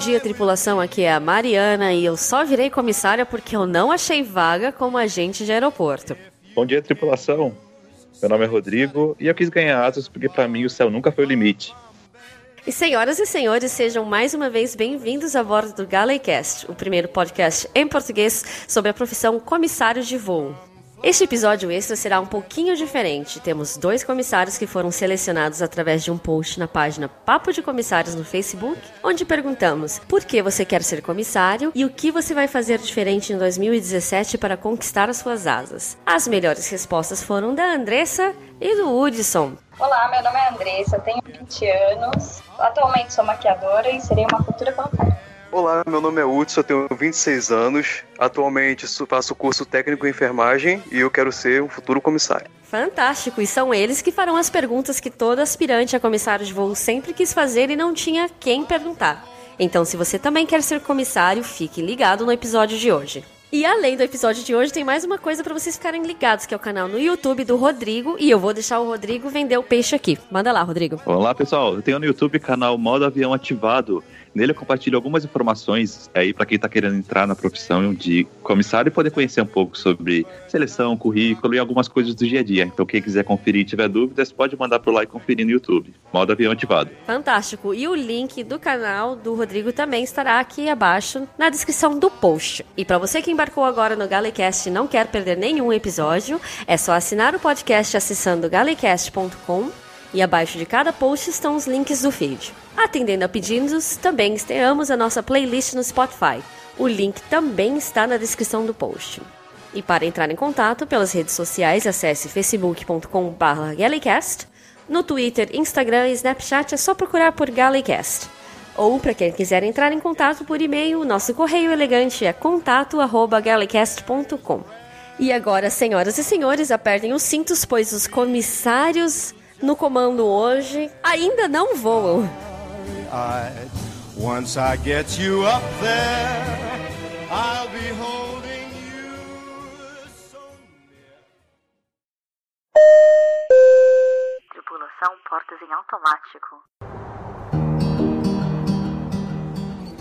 dia, tripulação. Aqui é a Mariana e eu só virei comissária porque eu não achei vaga como agente de aeroporto. Bom dia, tripulação. Meu nome é Rodrigo e eu quis ganhar asas porque para mim o céu nunca foi o limite. E senhoras e senhores, sejam mais uma vez bem-vindos a bordo do Galeycast, o primeiro podcast em português sobre a profissão comissário de voo. Este episódio extra será um pouquinho diferente. Temos dois comissários que foram selecionados através de um post na página Papo de Comissários no Facebook, onde perguntamos por que você quer ser comissário e o que você vai fazer diferente em 2017 para conquistar as suas asas. As melhores respostas foram da Andressa e do Hudson. Olá, meu nome é Andressa, tenho 20 anos, atualmente sou maquiadora e serei uma futura comissária. Olá, meu nome é Hudson, eu tenho 26 anos. Atualmente faço curso técnico em enfermagem e eu quero ser um futuro comissário. Fantástico! E são eles que farão as perguntas que todo aspirante a comissário de voo sempre quis fazer e não tinha quem perguntar. Então, se você também quer ser comissário, fique ligado no episódio de hoje. E além do episódio de hoje, tem mais uma coisa para vocês ficarem ligados, que é o canal no YouTube do Rodrigo. E eu vou deixar o Rodrigo vender o peixe aqui. Manda lá, Rodrigo. Olá, pessoal. Eu tenho no YouTube o canal Modo Avião Ativado. Nele eu compartilho algumas informações aí para quem está querendo entrar na profissão de comissário e poder conhecer um pouco sobre seleção, currículo e algumas coisas do dia a dia. Então quem quiser conferir e tiver dúvidas, pode mandar por lá e conferir no YouTube. Modo avião ativado. Fantástico. E o link do canal do Rodrigo também estará aqui abaixo na descrição do post. E para você que embarcou agora no Galecast e não quer perder nenhum episódio, é só assinar o podcast acessando galecast.com e abaixo de cada post estão os links do feed. Atendendo a pedidos, também estreamos a nossa playlist no Spotify. O link também está na descrição do post. E para entrar em contato pelas redes sociais, acesse facebook.com.br Gallicast. No Twitter, Instagram e Snapchat é só procurar por Gallicast. Ou, para quem quiser entrar em contato por e-mail, nosso correio elegante é contato.gallicast.com. E agora, senhoras e senhores, apertem os cintos, pois os comissários no comando hoje ainda não voam. once I get you up there, I'll be holding you so near. Tripulação portas em automático.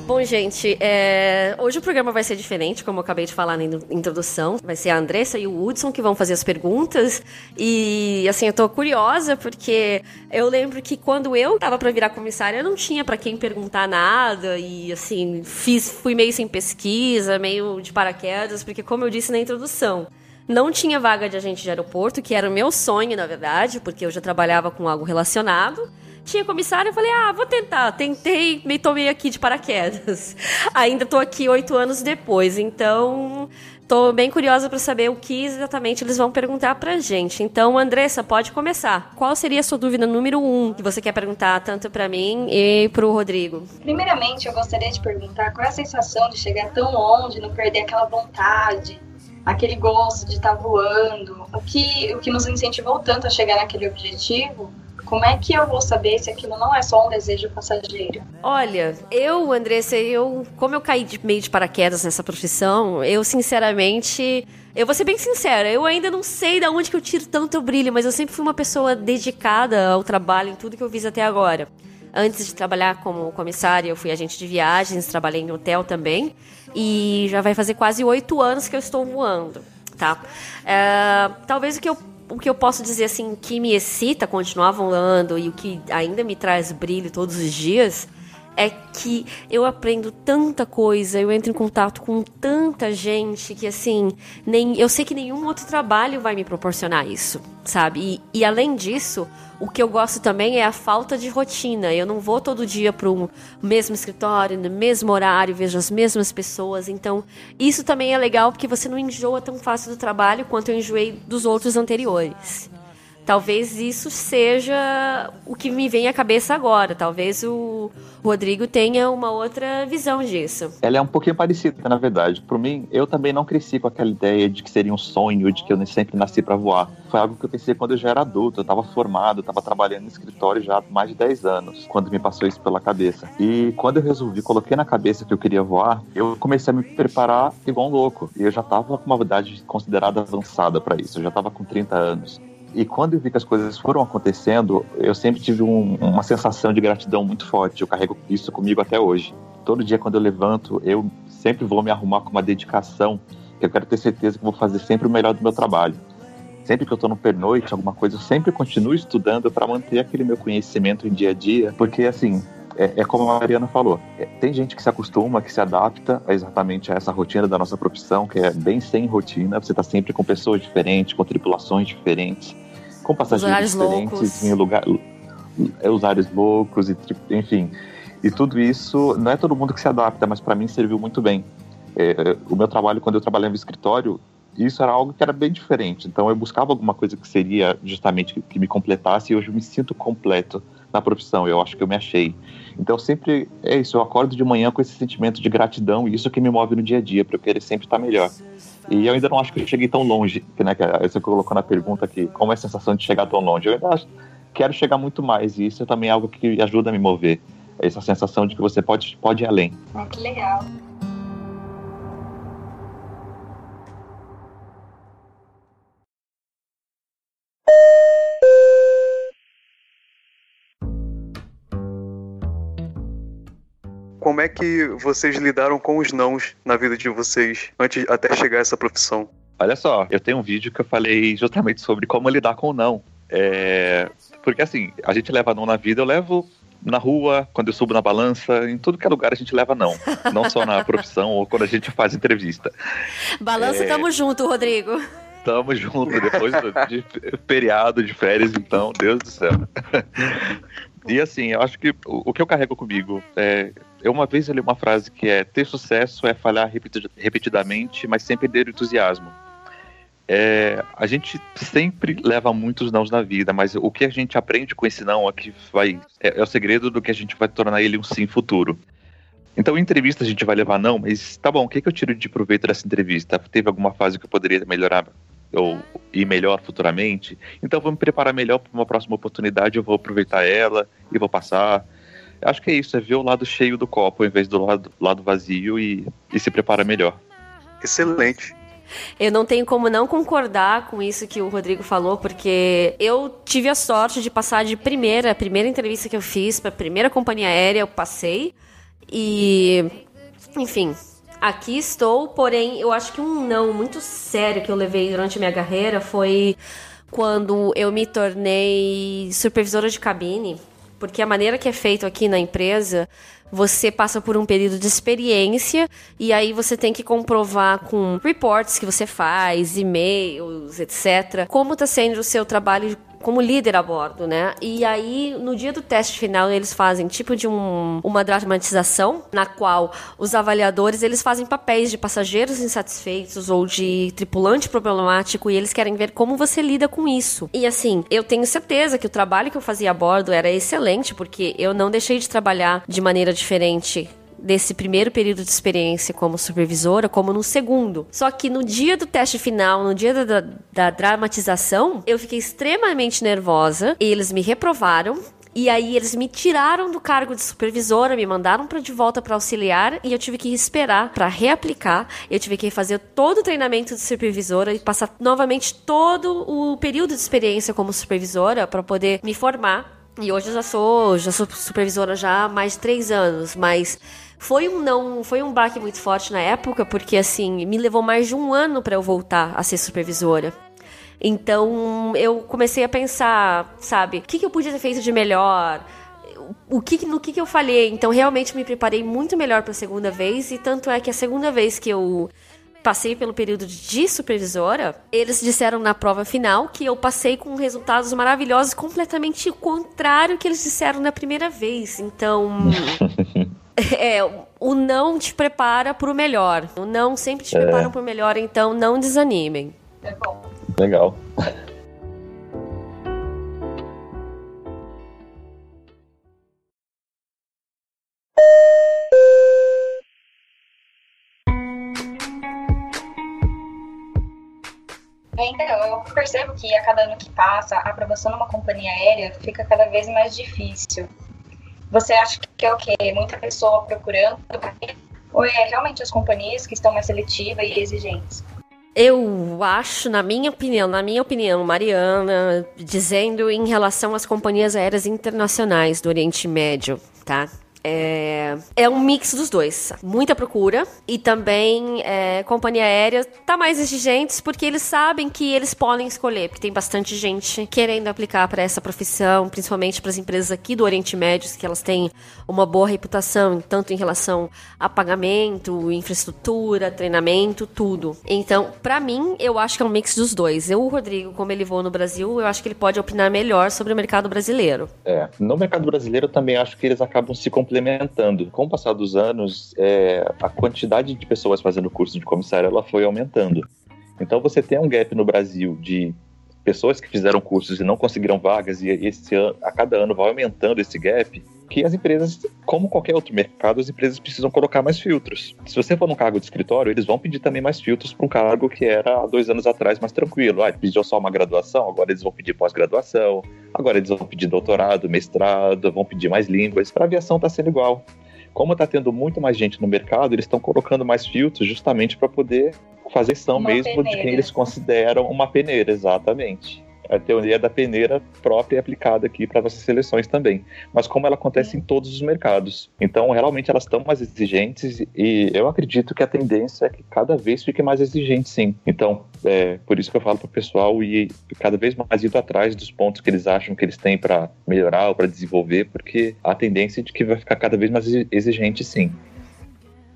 Bom, gente, é... hoje o programa vai ser diferente, como eu acabei de falar na introdução. Vai ser a Andressa e o Hudson que vão fazer as perguntas. E, assim, eu tô curiosa porque eu lembro que quando eu tava para virar comissária, eu não tinha para quem perguntar nada. E, assim, fiz, fui meio sem pesquisa, meio de paraquedas, porque, como eu disse na introdução, não tinha vaga de agente de aeroporto, que era o meu sonho, na verdade, porque eu já trabalhava com algo relacionado tinha comissário, eu falei, ah, vou tentar. Tentei, me tomei aqui de paraquedas. Ainda tô aqui oito anos depois, então tô bem curiosa para saber o que exatamente eles vão perguntar pra gente. Então, Andressa, pode começar. Qual seria a sua dúvida número um que você quer perguntar tanto para mim e pro Rodrigo? Primeiramente, eu gostaria de perguntar qual é a sensação de chegar tão longe, não perder aquela vontade, aquele gosto de estar tá voando, o que, o que nos incentivou tanto a chegar naquele objetivo como é que eu vou saber se aquilo não é só um desejo passageiro? Olha, eu, Andressa, eu, como eu caí de meio de paraquedas nessa profissão, eu sinceramente, eu vou ser bem sincera, eu ainda não sei de onde que eu tiro tanto brilho, mas eu sempre fui uma pessoa dedicada ao trabalho em tudo que eu fiz até agora. Antes de trabalhar como comissária, eu fui agente de viagens, trabalhei em hotel também. E já vai fazer quase oito anos que eu estou voando, tá? É, talvez o que eu o que eu posso dizer assim que me excita continuar voando e o que ainda me traz brilho todos os dias é que eu aprendo tanta coisa, eu entro em contato com tanta gente que assim, nem eu sei que nenhum outro trabalho vai me proporcionar isso, sabe? E, e além disso, o que eu gosto também é a falta de rotina. Eu não vou todo dia para o mesmo escritório, no mesmo horário, vejo as mesmas pessoas. Então, isso também é legal porque você não enjoa tão fácil do trabalho quanto eu enjoei dos outros anteriores. Talvez isso seja o que me vem à cabeça agora. Talvez o Rodrigo tenha uma outra visão disso. Ela é um pouquinho parecida, na verdade. Por mim, eu também não cresci com aquela ideia de que seria um sonho, de que eu sempre nasci para voar. Foi algo que eu pensei quando eu já era adulto, eu estava formado, estava trabalhando no escritório já há mais de 10 anos, quando me passou isso pela cabeça. E quando eu resolvi, coloquei na cabeça que eu queria voar, eu comecei a me preparar igual um louco. E eu já estava com uma idade considerada avançada para isso, eu já estava com 30 anos. E quando eu vi que as coisas foram acontecendo, eu sempre tive um, uma sensação de gratidão muito forte. Eu carrego isso comigo até hoje. Todo dia, quando eu levanto, eu sempre vou me arrumar com uma dedicação, que eu quero ter certeza que vou fazer sempre o melhor do meu trabalho. Sempre que eu estou no pernoite, alguma coisa, eu sempre continuo estudando para manter aquele meu conhecimento em dia a dia, porque assim, é, é, como a Mariana falou, é, tem gente que se acostuma, que se adapta a exatamente a essa rotina da nossa profissão, que é bem sem rotina, você está sempre com pessoas diferentes, com tripulações diferentes, com passageiros diferentes, loucos. em lugar, é, usuários loucos, e, enfim. E tudo isso, não é todo mundo que se adapta, mas para mim serviu muito bem. É, o meu trabalho, quando eu trabalhava no escritório, isso era algo que era bem diferente. Então eu buscava alguma coisa que seria justamente que, que me completasse e hoje eu me sinto completo na profissão. Eu acho que eu me achei. Então sempre é isso, eu acordo de manhã com esse sentimento de gratidão e isso que me move no dia a dia, para eu querer sempre estar melhor. E eu ainda não acho que eu cheguei tão longe, né, que você colocou na pergunta aqui, como é a sensação de chegar tão longe? Eu ainda acho, quero chegar muito mais e isso é também algo que ajuda a me mover. Essa sensação de que você pode, pode ir além. Ah, que legal. Como é que vocês lidaram com os nãos na vida de vocês antes até chegar a essa profissão? Olha só, eu tenho um vídeo que eu falei justamente sobre como lidar com o não. É... Porque assim, a gente leva não na vida, eu levo na rua, quando eu subo na balança, em tudo que é lugar a gente leva não. Não só na profissão ou quando a gente faz entrevista. Balança, é... tamo junto, Rodrigo. Tamo junto, depois de feriado, de férias, então, Deus do céu. E assim, eu acho que o, o que eu carrego comigo é. Eu uma vez eu li uma frase que é: ter sucesso é falhar repetidamente, mas sem perder o entusiasmo. É, a gente sempre leva muitos nãos na vida, mas o que a gente aprende com esse não é que vai é, é, o segredo do que a gente vai tornar ele um sim futuro. Então, em entrevista a gente vai levar não, mas tá bom, o que, que eu tiro de proveito dessa entrevista? Teve alguma fase que eu poderia melhorar ou ir melhor futuramente. Então vou me preparar melhor para uma próxima oportunidade, eu vou aproveitar ela e vou passar. Acho que é isso, é ver o lado cheio do copo em vez do lado, lado vazio e, e se preparar melhor. Excelente. Eu não tenho como não concordar com isso que o Rodrigo falou, porque eu tive a sorte de passar de primeira, a primeira entrevista que eu fiz para a primeira companhia aérea, eu passei. E, enfim, aqui estou, porém, eu acho que um não muito sério que eu levei durante a minha carreira foi quando eu me tornei supervisora de cabine, porque a maneira que é feito aqui na empresa, você passa por um período de experiência e aí você tem que comprovar com reports que você faz, e-mails, etc, como está sendo o seu trabalho como líder a bordo, né? E aí, no dia do teste final, eles fazem tipo de um, uma dramatização, na qual os avaliadores eles fazem papéis de passageiros insatisfeitos ou de tripulante problemático e eles querem ver como você lida com isso. E assim, eu tenho certeza que o trabalho que eu fazia a bordo era excelente, porque eu não deixei de trabalhar de maneira diferente desse primeiro período de experiência como supervisora, como no segundo. Só que no dia do teste final, no dia da, da dramatização, eu fiquei extremamente nervosa. Eles me reprovaram. E aí eles me tiraram do cargo de supervisora, me mandaram para de volta para auxiliar e eu tive que esperar para reaplicar. Eu tive que fazer todo o treinamento de supervisora e passar novamente todo o período de experiência como supervisora para poder me formar. E hoje eu já sou, já sou supervisora já há mais de três anos, mas foi um não, foi um baque muito forte na época, porque assim, me levou mais de um ano para eu voltar a ser supervisora. Então, eu comecei a pensar, sabe, o que, que eu podia ter feito de melhor? o que, no que, que eu falhei. Então, realmente me preparei muito melhor para a segunda vez. E tanto é que a segunda vez que eu passei pelo período de supervisora, eles disseram na prova final que eu passei com resultados maravilhosos, completamente contrário que eles disseram na primeira vez. Então. É, o não te prepara para o melhor. O não sempre te é. prepara para o melhor, então não desanimem. É bom. Legal. Então, eu percebo que a cada ano que passa, a aprovação numa companhia aérea fica cada vez mais difícil. Você acha que é o quê? Muita pessoa procurando? Ou é realmente as companhias que estão mais seletivas e exigentes? Eu acho, na minha opinião, na minha opinião, Mariana, dizendo em relação às companhias aéreas internacionais do Oriente Médio, tá? É, é um mix dos dois. Muita procura e também é, companhia aérea tá mais exigentes porque eles sabem que eles podem escolher, porque tem bastante gente querendo aplicar para essa profissão, principalmente para as empresas aqui do Oriente Médio, que elas têm uma boa reputação, tanto em relação a pagamento, infraestrutura, treinamento, tudo. Então, para mim, eu acho que é um mix dos dois. Eu, o Rodrigo, como ele voa no Brasil, eu acho que ele pode opinar melhor sobre o mercado brasileiro. É, no mercado brasileiro eu também acho que eles acabam se complementando. Com o passar dos anos, é, a quantidade de pessoas fazendo curso de comissário ela foi aumentando. Então você tem um gap no Brasil de pessoas que fizeram cursos e não conseguiram vagas e esse ano, a cada ano vai aumentando esse gap que as empresas, como qualquer outro mercado, as empresas precisam colocar mais filtros. Se você for num cargo de escritório, eles vão pedir também mais filtros para um cargo que era há dois anos atrás mais tranquilo. Ah, pediu só uma graduação, agora eles vão pedir pós-graduação, agora eles vão pedir doutorado, mestrado, vão pedir mais línguas. Para aviação está sendo igual. Como está tendo muito mais gente no mercado, eles estão colocando mais filtros justamente para poder fazer são mesmo de peneira. quem eles consideram uma peneira, exatamente. A teoria da peneira própria é aplicada aqui para nossas seleções também. Mas como ela acontece em todos os mercados. Então, realmente, elas estão mais exigentes e eu acredito que a tendência é que cada vez fique mais exigente, sim. Então, é por isso que eu falo para o pessoal ir cada vez mais indo atrás dos pontos que eles acham que eles têm para melhorar ou para desenvolver, porque a tendência é de que vai ficar cada vez mais exigente, sim.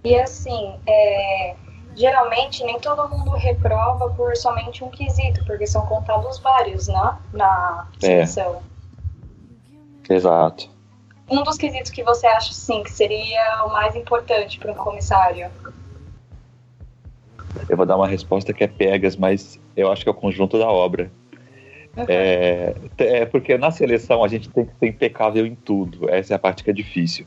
E assim, é, geralmente nem todo mundo reprova por somente um quesito, porque são contados vários, né? Na É. seleção. Exato. Um dos quesitos que você acha, sim, que seria o mais importante para um comissário? Eu vou dar uma resposta que é pegas, mas eu acho que é o conjunto da obra. É, é porque na seleção a gente tem que ser impecável em tudo. Essa é a parte que é difícil.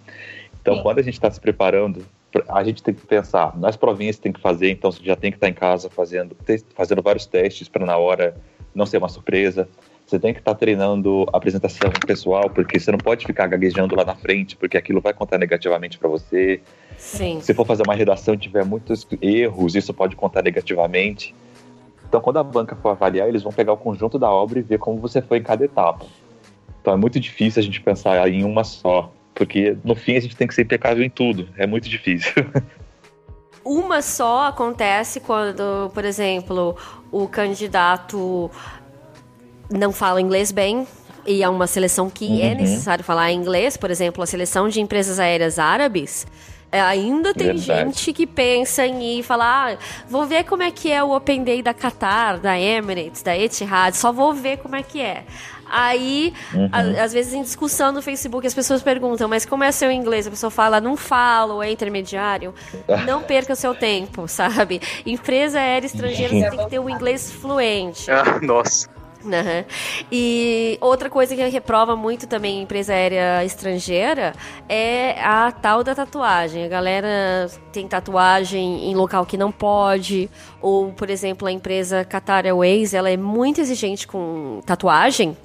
Então, Sim. quando a gente está se preparando, a gente tem que pensar nas provinhas que tem que fazer. Então, você já tem que estar em casa fazendo, fazendo vários testes para na hora não ser uma surpresa. Você tem que estar treinando a apresentação pessoal, porque você não pode ficar gaguejando lá na frente, porque aquilo vai contar negativamente para você. Sim. Se for fazer uma redação e tiver muitos erros, isso pode contar negativamente. Então, quando a banca for avaliar, eles vão pegar o conjunto da obra e ver como você foi em cada etapa. Então, é muito difícil a gente pensar em uma só, porque no fim a gente tem que ser impecável em tudo. É muito difícil. Uma só acontece quando, por exemplo, o candidato não fala inglês bem e é uma seleção que é Uhum. necessário falar inglês, por exemplo, a seleção de empresas aéreas árabes. é, ainda tem Verdade. gente que pensa em ir falar, ah, vou ver como é que é o Open Day da Qatar, da Emirates, da Etihad, só vou ver como é que é. Aí, Uhum. a- às vezes em discussão no Facebook, as pessoas perguntam, mas como é seu inglês? A pessoa fala, não falo, é intermediário. Não perca o seu tempo, sabe? Empresa aérea estrangeira, você tem que ter o inglês fluente. Ah, nossa. Aham. E outra coisa que reprova muito também em empresa aérea estrangeira é a tal da tatuagem. A galera tem tatuagem em local que não pode, ou, por exemplo, a empresa Qatar Airways, ela é muito exigente com tatuagem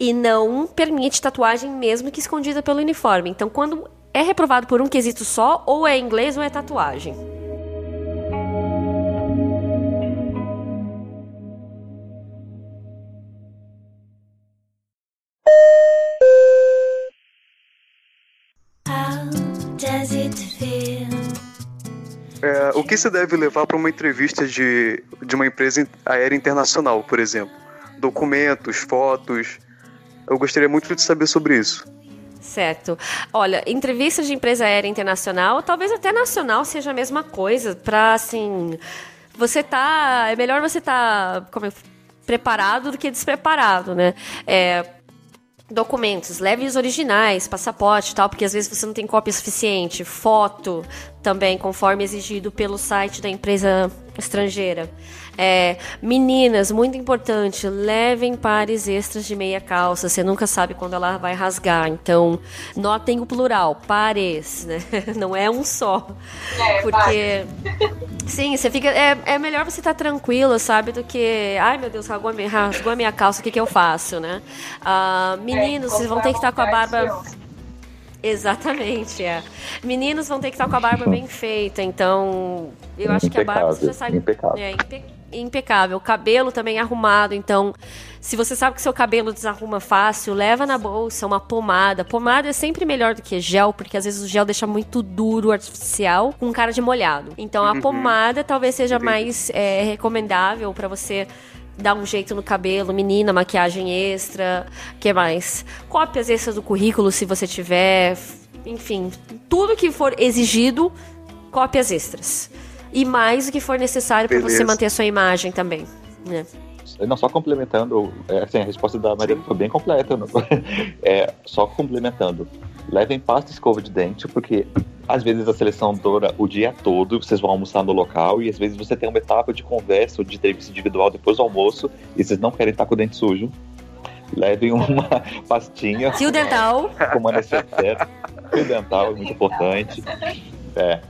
e não permite tatuagem mesmo que escondida pelo uniforme. Então, quando é reprovado por um quesito só, ou é inglês ou é tatuagem. É, o que se deve levar para uma entrevista de, de uma empresa aérea internacional, por exemplo? Documentos, fotos. Eu gostaria muito de saber sobre isso. Certo. Olha, entrevistas de empresa aérea internacional, talvez até nacional seja a mesma coisa, pra assim, você tá, é melhor você tá como é, preparado do que despreparado, né? É, documentos, leve os originais, passaporte tal, porque às vezes você não tem cópia suficiente, foto também, conforme exigido pelo site da empresa estrangeira. É, meninas, muito importante, levem pares extras de meia calça, você nunca sabe quando ela vai rasgar, então notem o plural, pares, né? Não é um só. É, Porque. Sim, você fica. É, é melhor você estar tranquilo, sabe? Do que. Ai, meu Deus, rasgou a minha, rasgou a minha calça, o que, que eu faço, né? Ah, meninos, vocês vão ter que estar com a barba. Exatamente, é. Meninos vão ter que estar com a barba bem feita, então. Eu acho que a barba você já Impecável, sabe. impecável. É, impe- impecável. Cabelo também arrumado, então se você sabe que seu cabelo desarruma fácil, leva na bolsa uma pomada. Pomada é sempre melhor do que gel, porque às vezes o gel deixa muito duro, artificial, com cara de molhado. Então a pomada talvez seja mais é, recomendável para você dar um jeito no cabelo, menina, maquiagem extra, que mais? Cópias extras do currículo se você tiver, enfim, tudo que for exigido, cópias extras. E mais o que for necessário para você manter a sua imagem também, né? Não, só complementando, é, assim, a resposta da Maria foi bem completa. É, só complementando. Levem pasta e escova de dente, porque às vezes a seleção dura o dia todo, vocês vão almoçar no local, e às vezes você tem uma etapa de conversa ou de entrevista individual depois do almoço, e vocês não querem estar com o dente sujo. Levem uma pastinha Fio dental. com uma necessaire. Fio dental é muito importante. É.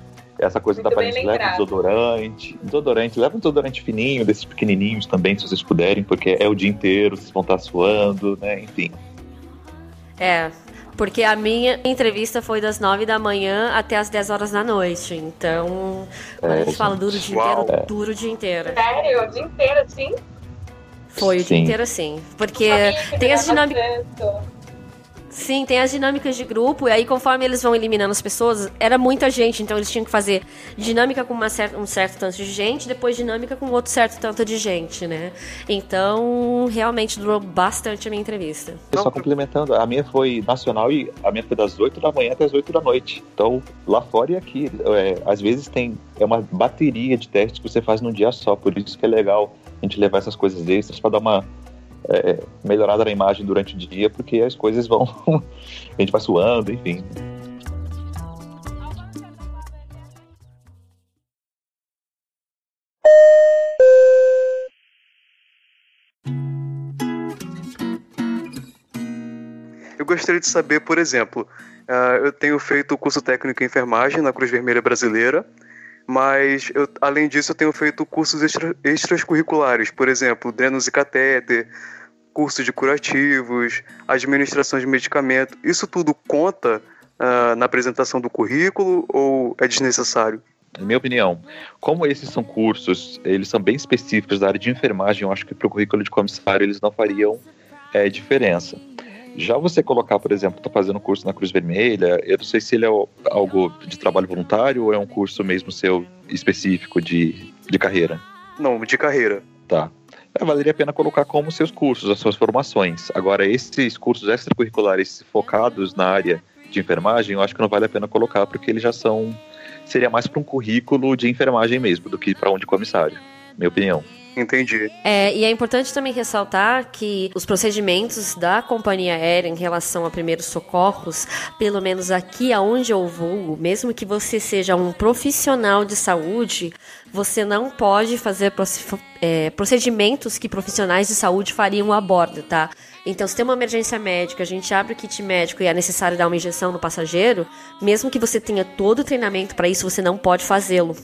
Essa coisa Muito da aparência, leva lembrado. desodorante. Desodorante, leva um desodorante fininho, desses pequenininhos também, se vocês puderem, porque é o dia inteiro, vocês vão estar suando, né? Enfim. É, porque a minha entrevista foi das 9 da manhã até as 10 horas da noite. Então, quando É, a gente fala duro o dia Uau. inteiro, duro o dia inteiro. Sério? O dia inteiro, assim? Foi o dia Sim. inteiro assim. Porque tem as durava dinâmicas. tanto. Sim, tem as dinâmicas de grupo, e aí conforme eles vão eliminando as pessoas, era muita gente, então eles tinham que fazer dinâmica com uma um certo tanto de gente, depois dinâmica com outro certo tanto de gente, né? Então, realmente durou bastante a minha entrevista. Só complementando, a minha foi nacional e a minha foi das 8 da manhã até as 8 da noite. Então, lá fora e aqui, é, às vezes tem é uma bateria de testes que você faz num dia só, por isso que é legal a gente levar essas coisas extras para dar uma é, melhorada na imagem durante o dia, porque as coisas vão. a gente vai suando, enfim. Eu gostaria de saber, por exemplo, ah, eu tenho feito o curso técnico em enfermagem na Cruz Vermelha Brasileira, mas eu- além disso eu tenho feito cursos extra, extracurriculares, por exemplo, drenos e catéter, curso de curativos, administração de medicamento. Isso tudo conta ah, na apresentação do currículo ou é desnecessário? Na minha opinião, como esses são cursos, eles são bem específicos da área de enfermagem, eu acho que para o currículo de comissário eles não fariam é, diferença. Já você colocar, por exemplo, está fazendo um curso na Cruz Vermelha, eu não sei se ele é algo de trabalho voluntário ou é um curso mesmo seu específico de, de carreira. Não, de carreira. Tá. É, valeria a pena colocar como seus cursos, as suas formações. Agora, esses cursos extracurriculares focados na área de enfermagem, eu acho que não vale a pena colocar, porque eles já são. Seria mais para um currículo de enfermagem mesmo, do que para um de comissário. Minha opinião. Entendi. É, e é importante também ressaltar que os procedimentos da companhia aérea em relação a primeiros socorros, pelo menos aqui aonde eu vou, mesmo que você seja um profissional de saúde, você não pode fazer é, procedimentos que profissionais de saúde fariam a bordo, tá? Então, se tem uma emergência médica, a gente abre o kit médico e é necessário dar uma injeção no passageiro, mesmo que você tenha todo o treinamento para isso, você não pode fazê-lo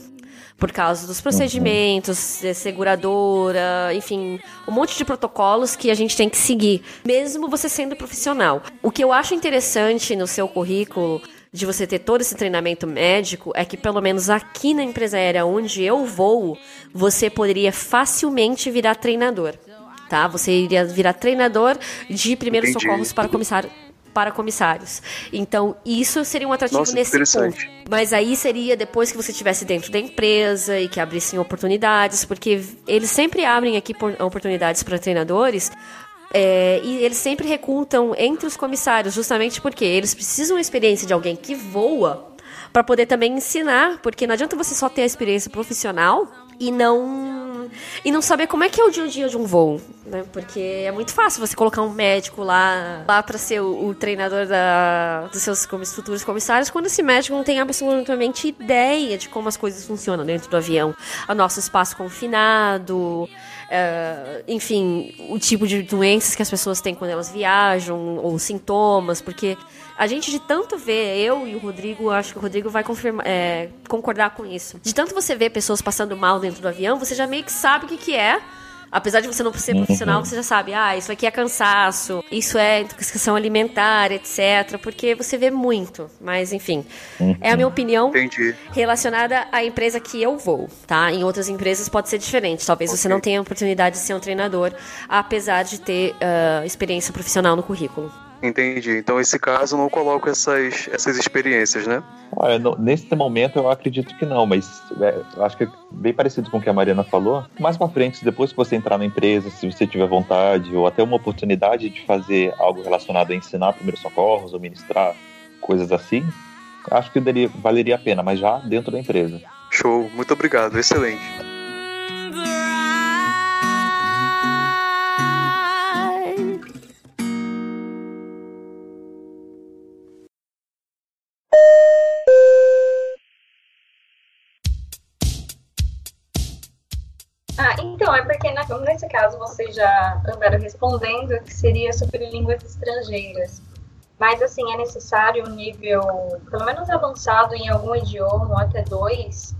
por causa dos procedimentos, eh, seguradora, enfim, um monte de protocolos que a gente tem que seguir, mesmo você sendo profissional. O que eu acho interessante no seu currículo de você ter todo esse treinamento médico é que pelo menos aqui na empresa aérea onde eu vou, você poderia facilmente virar treinador. Tá? Você iria virar treinador de primeiros Entendi. socorros para comissário para comissários. Então, isso seria um atrativo Nossa, nesse ponto. Mas aí seria depois que você estivesse dentro da empresa e que abrissem oportunidades, porque eles sempre abrem aqui por- oportunidades para treinadores. é, e eles sempre recrutam entre os comissários, justamente porque eles precisam da experiência de alguém que voa para poder também ensinar, porque não adianta você só ter a experiência profissional e não e não saber como é que é o dia a dia de um voo, né? Porque é muito fácil você colocar um médico lá lá para ser o, o treinador da, dos seus futuros comissários, quando esse médico não tem absolutamente ideia de como as coisas funcionam dentro do avião, o nosso espaço confinado, é, enfim, o tipo de doenças que as pessoas têm quando elas viajam, ou sintomas, porque a gente de tanto ver, eu e o Rodrigo, acho que o Rodrigo vai confirmar, é, concordar com isso. De tanto você ver pessoas passando mal dentro do avião, você já meio que sabe o que, que é Apesar de você não ser profissional, você já sabe, ah, isso aqui é cansaço, isso é intoxicação alimentar, etc. Porque você vê muito. Mas, enfim, é a minha opinião Entendi. relacionada à empresa que eu vou, tá? Em outras empresas pode ser diferente. Talvez você não tenha a oportunidade de ser um treinador, apesar de ter ah, experiência profissional no currículo. Entendi. Então, nesse caso, não coloco essas, essas experiências, né? Olha, nesse momento eu acredito que não, mas é, acho que é bem parecido com o que a Mariana falou. Mais pra frente, depois que você entrar na empresa, se você tiver vontade, ou até uma oportunidade de fazer algo relacionado a ensinar primeiros socorros, ou ministrar coisas assim, acho que daria- valeria a pena, mas já dentro da empresa. Show. Muito obrigado. Excelente. Porque na- nesse caso vocês já andaram respondendo que seria sobre línguas estrangeiras. Mas, assim, é necessário um nível, pelo menos avançado em algum idioma, ou até dois,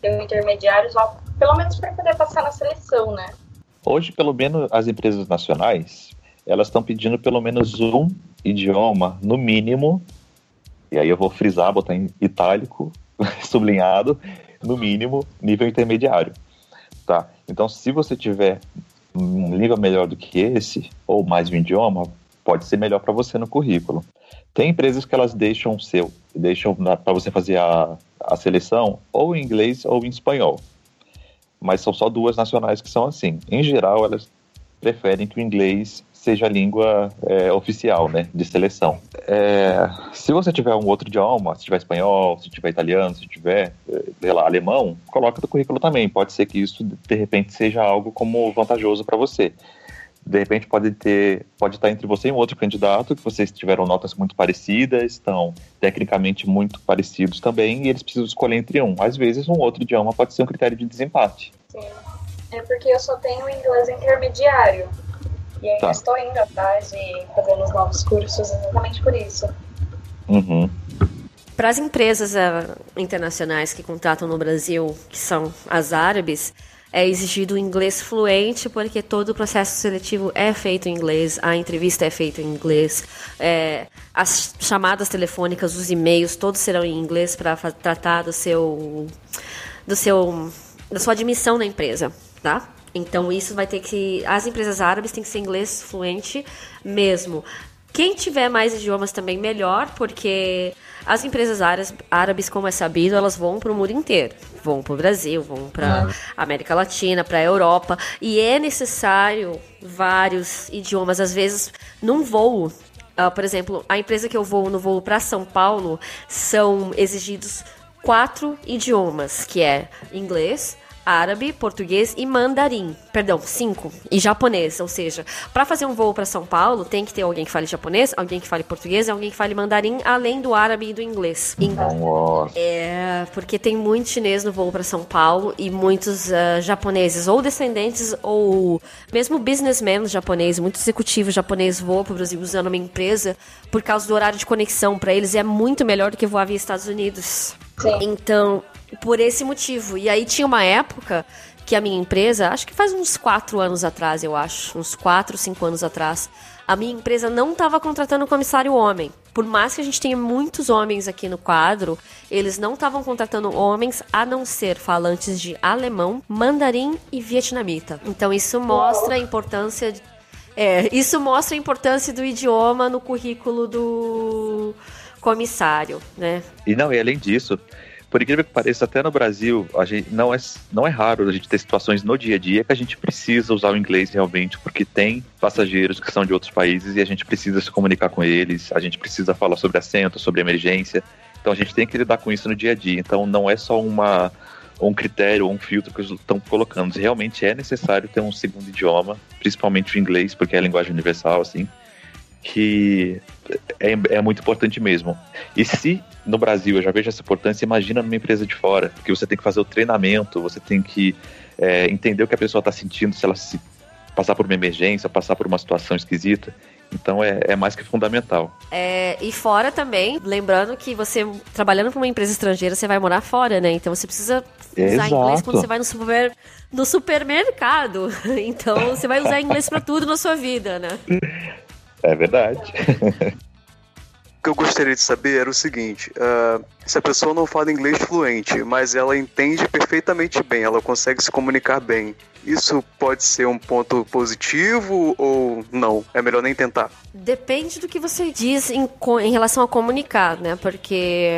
ter um intermediário, só, pelo menos para poder passar na seleção, né? Hoje, pelo menos, as empresas nacionais, elas estão pedindo pelo menos um idioma, no mínimo, e aí eu vou frisar, botar em itálico, sublinhado, no mínimo, nível intermediário. Tá? Então, se você tiver um nível melhor do que esse, ou mais um idioma, pode ser melhor para você no currículo. Tem empresas que elas deixam o seu, deixam para você fazer a, a seleção ou em inglês ou em espanhol. Mas são só duas nacionais que são assim. Em geral, elas preferem que o inglês seja a língua é, oficial, né, de seleção. É, se você tiver um outro idioma, se tiver espanhol, se tiver italiano, se tiver, eh, sei lá, alemão, coloca no currículo também. Pode ser que isso de repente seja algo como vantajoso para você. De repente pode ter, pode estar entre você e um outro candidato que vocês tiveram notas muito parecidas, estão tecnicamente muito parecidos também, e eles precisam escolher entre um. Às vezes um outro idioma pode ser um critério de desempate. Sim. É porque eu só tenho inglês intermediário. E ainda Tá. estou indo atrás de fazer os novos cursos exatamente por isso. Uhum. Para as empresas ah, internacionais que contratam no Brasil, que são as árabes, é exigido inglês fluente, porque todo o processo seletivo é feito em inglês, a entrevista é feita em inglês, é, as chamadas telefônicas, os e-mails, todos serão em inglês para tratar do seu, do seu, da sua admissão na empresa, tá? Então isso vai ter que, as empresas árabes têm que ser inglês fluente mesmo. Quem tiver mais idiomas também melhor, porque as empresas árabes, árabes como é sabido, elas vão para o mundo inteiro. Vão para o Brasil, vão para América Latina, para a Europa. E é necessário vários idiomas. Às vezes, num voo, ah, por exemplo, a empresa que eu vou no voo para São Paulo, são exigidos quatro idiomas, que é inglês, árabe, português e mandarim. Perdão, cinco. E japonês, ou seja, para fazer um voo para São Paulo, tem que ter alguém que fale japonês, alguém que fale português e alguém que fale mandarim, além do árabe e do inglês. Então, Nossa. é, porque tem muito chinês no voo para São Paulo e muitos ah, japoneses, ou descendentes, ou mesmo businessmen japoneses, muitos executivos japoneses voam para o Brasil usando uma empresa por causa do horário de conexão. Para eles é muito melhor do que voar via Estados Unidos. Sim. Então, por esse motivo. E aí tinha uma época que a minha empresa, acho que faz uns quatro anos atrás, eu acho, uns quatro, cinco anos atrás, a minha empresa não estava contratando comissário homem. Por mais que a gente tenha muitos homens aqui no quadro, eles não estavam contratando homens a não ser falantes de alemão, mandarim e vietnamita. Então isso mostra a importância de- é, isso mostra a importância do idioma no currículo do comissário, né? E não, e além disso, por incrível que pareça, até no Brasil, a gente não é, não é raro a gente ter situações no dia a dia que a gente precisa usar o inglês realmente, porque tem passageiros que são de outros países e a gente precisa se comunicar com eles, a gente precisa falar sobre assento, sobre emergência. Então a gente tem que lidar com isso no dia a dia. Então não é só uma um critério ou um filtro que eles estão colocando. Realmente é necessário ter um segundo idioma, principalmente o inglês, porque é a linguagem universal, assim, que é, é muito importante mesmo. E se no Brasil eu já vejo essa importância, imagina numa empresa de fora, porque você tem que fazer o treinamento, você tem que é, entender o que a pessoa está sentindo, se ela se passar por uma emergência, passar por uma situação esquisita. Então é, é mais que fundamental. É, e fora também, lembrando que você, trabalhando para uma empresa estrangeira, você vai morar fora, né? Então você precisa usar Exato. inglês quando você vai no, super, no supermercado. Então você vai usar inglês para tudo na sua vida, né? É verdade. O que eu gostaria de saber era o seguinte: ah, se a pessoa não fala inglês fluente, mas ela entende perfeitamente bem, ela consegue se comunicar bem, isso pode ser um ponto positivo ou não? É melhor nem tentar. Depende do que você diz em, em relação a comunicar, né? Porque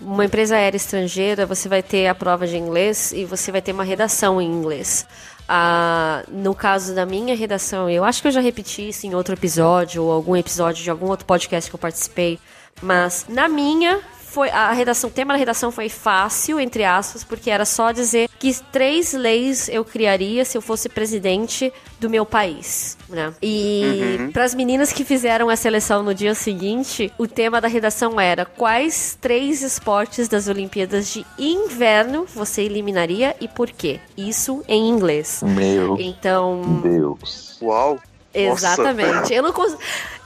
uma empresa aérea estrangeira, você vai ter a prova de inglês e você vai ter uma redação em inglês. Ah, no caso da minha redação, eu acho que eu já repeti isso em outro episódio ou algum episódio de algum outro podcast que eu participei, mas na minha foi a redação, o tema da redação foi fácil, entre aspas, porque era só dizer que três leis eu criaria se eu fosse presidente do meu país, né? E para as meninas que fizeram a seleção no dia seguinte, o tema da redação era quais três esportes das Olimpíadas de Inverno você eliminaria e por quê? Isso em inglês. Meu Então, Deus. Uau! exatamente. Eu não consigo.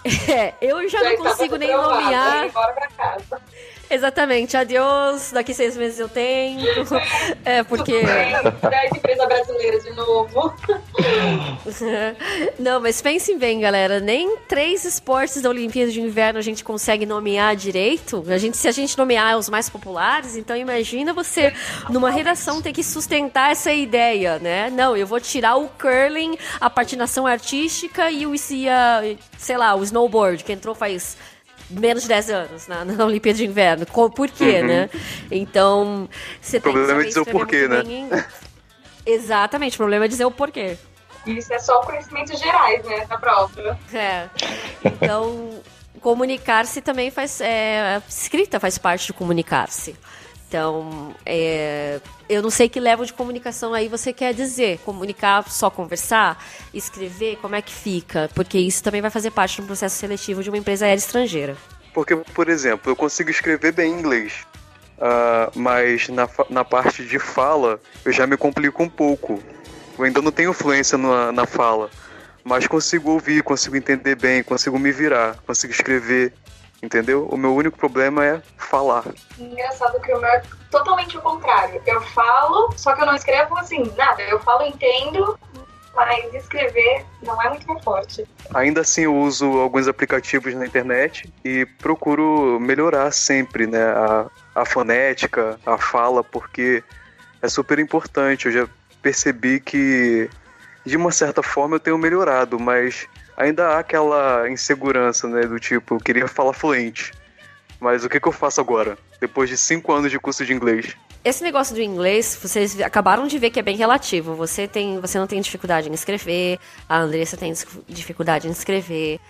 eu já não tá consigo nem nomear. Bora pra casa. Exatamente, adeus, daqui seis meses eu tenho. É, porque. Traz empresa brasileira de novo. Não, mas pensem bem, galera. Nem três esportes da Olimpíada de Inverno a gente consegue nomear direito. A gente, se a gente nomear os mais populares, então imagina você, numa redação, ter que sustentar essa ideia, né? Não, eu vou tirar o curling, a patinação artística e o, e a, sei lá, o snowboard, que entrou faz menos de 10 anos na, na Olimpíada de Inverno. Co- Por quê, né? Então, você tem que problema é saber dizer o porquê, né? em- Exatamente, o problema é dizer o porquê. Isso é só conhecimentos gerais, né? Da prova. É. Então, comunicar-se também faz. É, escrita faz parte de comunicar-se. Então, é, eu não sei que level de comunicação aí você quer dizer. Comunicar, só conversar, escrever, como é que fica? Porque isso também vai fazer parte do processo seletivo de uma empresa aérea estrangeira. Porque, por exemplo, eu consigo escrever bem inglês, ah, mas na, na parte de fala eu já me complico um pouco. Eu ainda não tenho fluência na, na fala, mas consigo ouvir, consigo entender bem, consigo me virar, consigo escrever, entendeu? O meu único problema é falar. Engraçado que o meu é totalmente o contrário. Eu falo, só que eu não escrevo assim, nada. Eu falo, entendo, mas escrever não é muito meu forte. Ainda assim, eu uso alguns aplicativos na internet e procuro melhorar sempre, né? A, a fonética, a fala, porque é super importante. Eu já percebi que, de uma certa forma, eu tenho melhorado, mas ainda há aquela insegurança, né? Do tipo, eu queria falar fluente. Mas o que, que eu faço agora? Depois de cinco anos de curso de inglês. Esse negócio do inglês, vocês acabaram de ver que é bem relativo. Você tem, você não tem dificuldade em escrever, a Andressa tem dificuldade em escrever.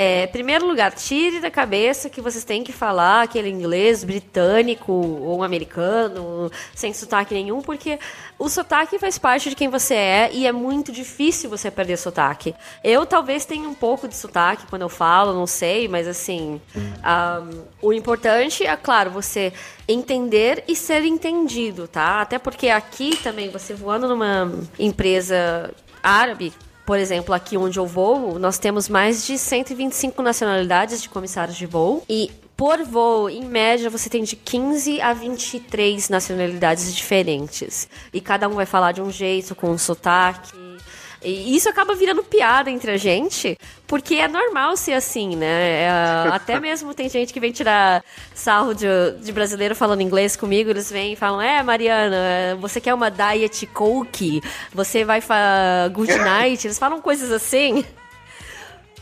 É, primeiro lugar, tire da cabeça que vocês têm que falar aquele inglês britânico ou americano, sem sotaque nenhum, porque o sotaque faz parte de quem você é e é muito difícil você perder sotaque. Eu talvez tenha um pouco de sotaque quando eu falo, não sei, mas assim, ah, o importante é, claro, você entender e ser entendido, tá? Até porque aqui também, você voando numa empresa árabe, por exemplo, aqui onde eu voo, nós temos mais de 125 nacionalidades de comissários de voo. E por voo, em média, você tem de 15 a 23 nacionalidades diferentes. E cada um vai falar de um jeito, com um sotaque. E isso acaba virando piada entre a gente, porque é normal ser assim, né? É, até mesmo tem gente que vem tirar sarro de, de brasileiro falando inglês comigo, eles vêm e falam: É, Mariana, você quer uma Diet Coke? Você vai fa Good Night? Eles falam coisas assim.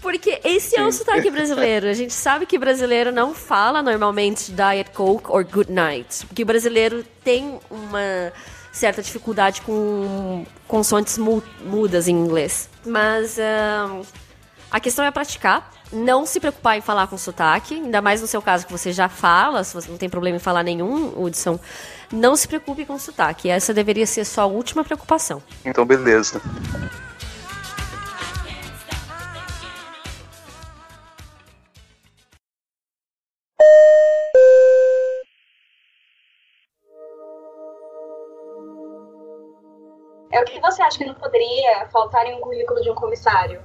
Porque esse é o sotaque brasileiro. A gente sabe que brasileiro não fala normalmente Diet Coke or Good Night. Porque o brasileiro tem uma certa dificuldade com consoantes mu- mudas em inglês. Mas a questão é praticar. Não se preocupar em falar com sotaque, ainda mais no seu caso que você já fala, se você não tem problema em falar nenhum, Hudson. Não se preocupe com sotaque. Essa deveria ser sua última preocupação. Então, beleza. É o que você acha que não poderia faltar em um currículo de um comissário?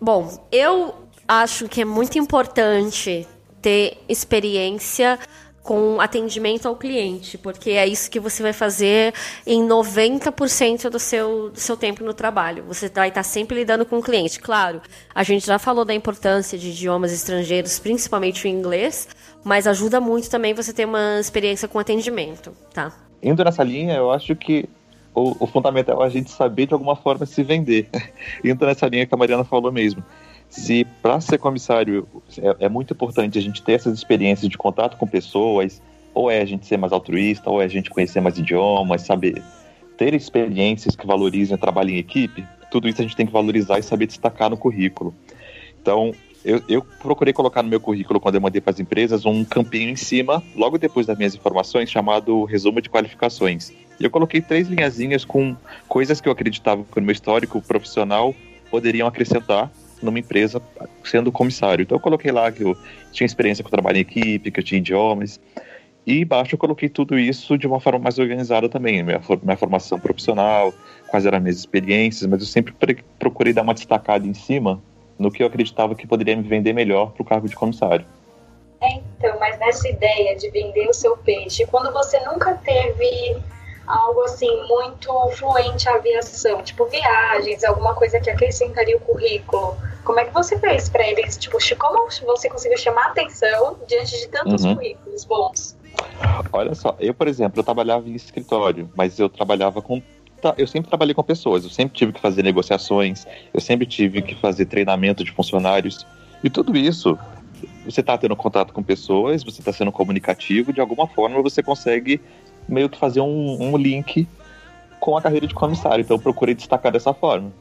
Bom, eu acho que é muito importante ter experiência com atendimento ao cliente, porque é isso que você vai fazer em 90% do seu, do seu tempo no trabalho. Você vai estar sempre lidando com o cliente. Claro, a gente já falou da importância de idiomas estrangeiros, principalmente o inglês, mas ajuda muito também você ter uma experiência com atendimento, tá? Indo nessa linha, eu acho que o, o fundamental é a gente saber de alguma forma se vender. Indo nessa linha que a Mariana falou mesmo se para ser comissário é, é, muito importante a gente ter essas experiências de contato com pessoas, ou é a gente ser mais altruísta, ou é a gente conhecer mais idiomas, saber ter experiências que valorizem o trabalho em equipe, tudo isso a gente tem que valorizar e saber destacar no currículo. Então, eu, eu procurei colocar no meu currículo, quando eu mandei para as empresas, um campinho em cima, logo depois das minhas informações, chamado resumo de qualificações. E eu coloquei três linhazinhas com coisas que eu acreditava que no meu histórico profissional poderiam acrescentar numa empresa sendo comissário. Então eu coloquei lá que eu tinha experiência com trabalho em equipe, que eu tinha idiomas. E embaixo eu coloquei tudo isso de uma forma mais organizada também, minha, minha formação profissional, quais eram as minhas experiências, mas eu sempre procurei dar uma destacada em cima no que eu acreditava que poderia me vender melhor para o cargo de comissário. É, então, mas nessa ideia de vender o seu peixe, quando você nunca teve algo assim muito fluente à aviação, tipo viagens, alguma coisa que acrescentaria o currículo. Como é que você fez para eles? Tipo, como você conseguiu chamar atenção diante de tantos uhum. currículos bons? Olha só, eu, por exemplo, eu trabalhava em escritório, mas eu trabalhava com eu sempre trabalhei com pessoas, eu sempre tive que fazer negociações, eu sempre tive que fazer treinamento de funcionários. E tudo isso, você está tendo contato com pessoas, você está sendo comunicativo, de alguma forma você consegue meio que fazer um, um link com a carreira de comissário. Então eu procurei destacar dessa forma.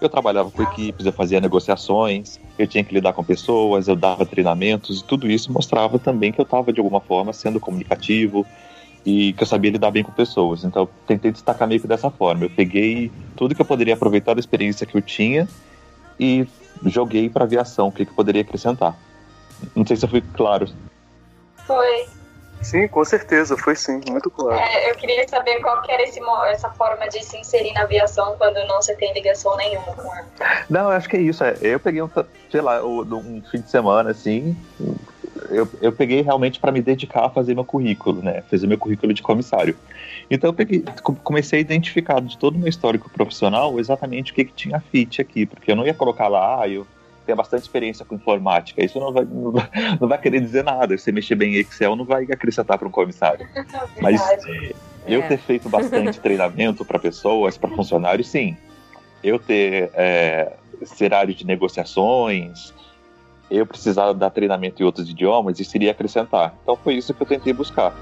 Eu trabalhava com equipes, eu fazia negociações, eu tinha que lidar com pessoas, eu dava treinamentos, e tudo isso mostrava também que eu estava, de alguma forma, sendo comunicativo e que eu sabia lidar bem com pessoas. Então, eu tentei destacar meio que dessa forma. Eu peguei tudo que eu poderia aproveitar da experiência que eu tinha e joguei para aviação, o que, que eu poderia acrescentar. Não sei se eu fui claro. Foi. Sim, com certeza, foi sim, muito claro. É, eu queria saber qual que era esse, essa forma de se inserir na aviação quando não se tem ligação nenhuma com ela. Não, eu acho que é isso. É. Eu peguei um, sei lá, um fim de semana assim. Eu, eu peguei realmente para me dedicar a fazer meu currículo, né? Fazer meu currículo de comissário. Então eu peguei, comecei a identificar de todo o meu histórico profissional exatamente o que, que tinha fit aqui, porque eu não ia colocar lá, ah, eu tem bastante experiência com informática. Isso não vai, não vai, não vai querer dizer nada. Você mexer bem em Excel não vai acrescentar para um comissário. Mas eu é. ter feito bastante treinamento para pessoas, para funcionários, sim. Eu ter é, ser área de negociações, eu precisar dar treinamento em outros idiomas, isso iria acrescentar. Então foi isso que eu tentei buscar.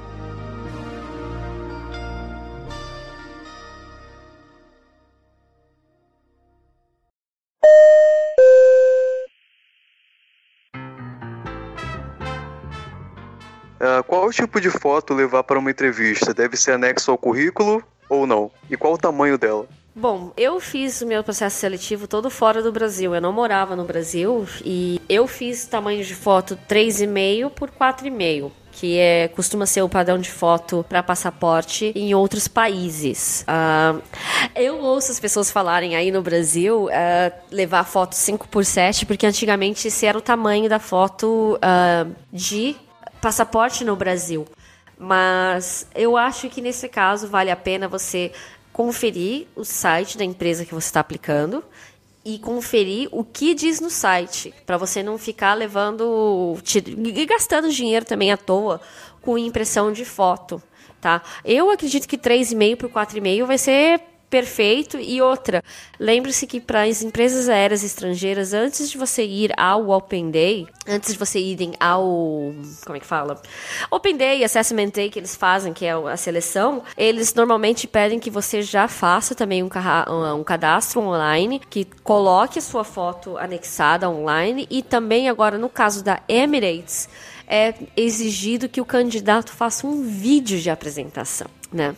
Uh, qual tipo de foto levar para uma entrevista? Deve ser anexo ao currículo ou não? E qual o tamanho dela? Bom, eu fiz o meu processo seletivo todo fora do Brasil. Eu não morava no Brasil e eu fiz tamanho de foto 3,5 por 4,5 que é, costuma ser o padrão de foto para passaporte em outros países. Uh, eu ouço as pessoas falarem aí no Brasil uh, levar foto 5 por 7 porque antigamente esse era o tamanho da foto uh, de passaporte no Brasil. Mas eu acho que nesse caso vale a pena você conferir o site da empresa que você está aplicando e conferir o que diz no site, para você não ficar levando e gastando dinheiro também à toa com impressão de foto, tá? Eu acredito que 3,5 por 4,5 vai ser perfeito. E outra, lembre-se que para as empresas aéreas estrangeiras, antes de você ir ao Open Day, antes de você irem ao. Como é que fala? Open Day, Assessment Day que eles fazem, que é a seleção, eles normalmente pedem que você já faça também um, um cadastro online, que coloque a sua foto anexada online e também agora no caso da Emirates é exigido que o candidato faça um vídeo de apresentação, né?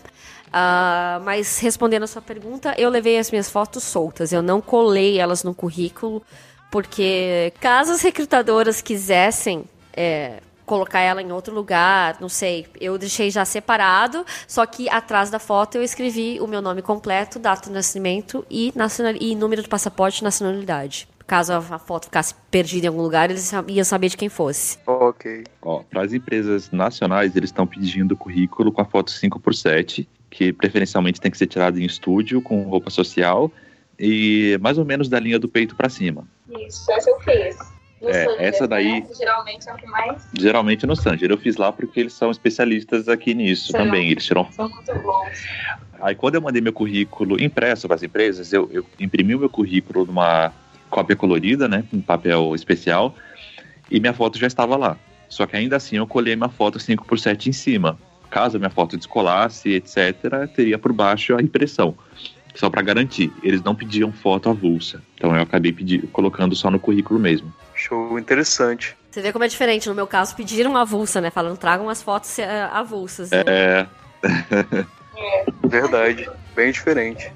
Uh, mas respondendo a sua pergunta, eu levei as minhas fotos soltas, eu não colei elas no currículo, porque caso as recrutadoras quisessem é, colocar ela em outro lugar, não sei, eu deixei já separado, só que atrás da foto eu escrevi o meu nome completo, data de nascimento e, nacional, e número do passaporte e nacionalidade. caso a foto ficasse perdida em algum lugar, eles iam saber de quem fosse. Ok. Para as empresas nacionais, eles estão pedindo currículo com a foto 5x7, que preferencialmente tem que ser tirado em estúdio, com roupa social, e mais ou menos da linha do peito para cima. Isso, essa eu fiz. No É, Sanger, essa daí- né? Geralmente é o que mais Geralmente no Sanger. Eu fiz lá porque eles são especialistas aqui nisso também. Eles tiram. são muito bons. Aí quando eu mandei meu currículo impresso para as empresas, eu, eu imprimi o meu currículo numa cópia colorida, né, em papel especial, e minha foto já estava lá. Só que ainda assim eu colhei minha foto 5x7 em cima. Caso a minha foto descolasse, etc., teria por baixo a impressão. Só para garantir. Eles não pediam foto avulsa. Então eu acabei pedi- colocando só no currículo mesmo. Show interessante. Você vê como é diferente. No meu caso, pediram avulsa, né? Falando, tragam as fotos eh, avulsas. né? É, Verdade. Bem diferente.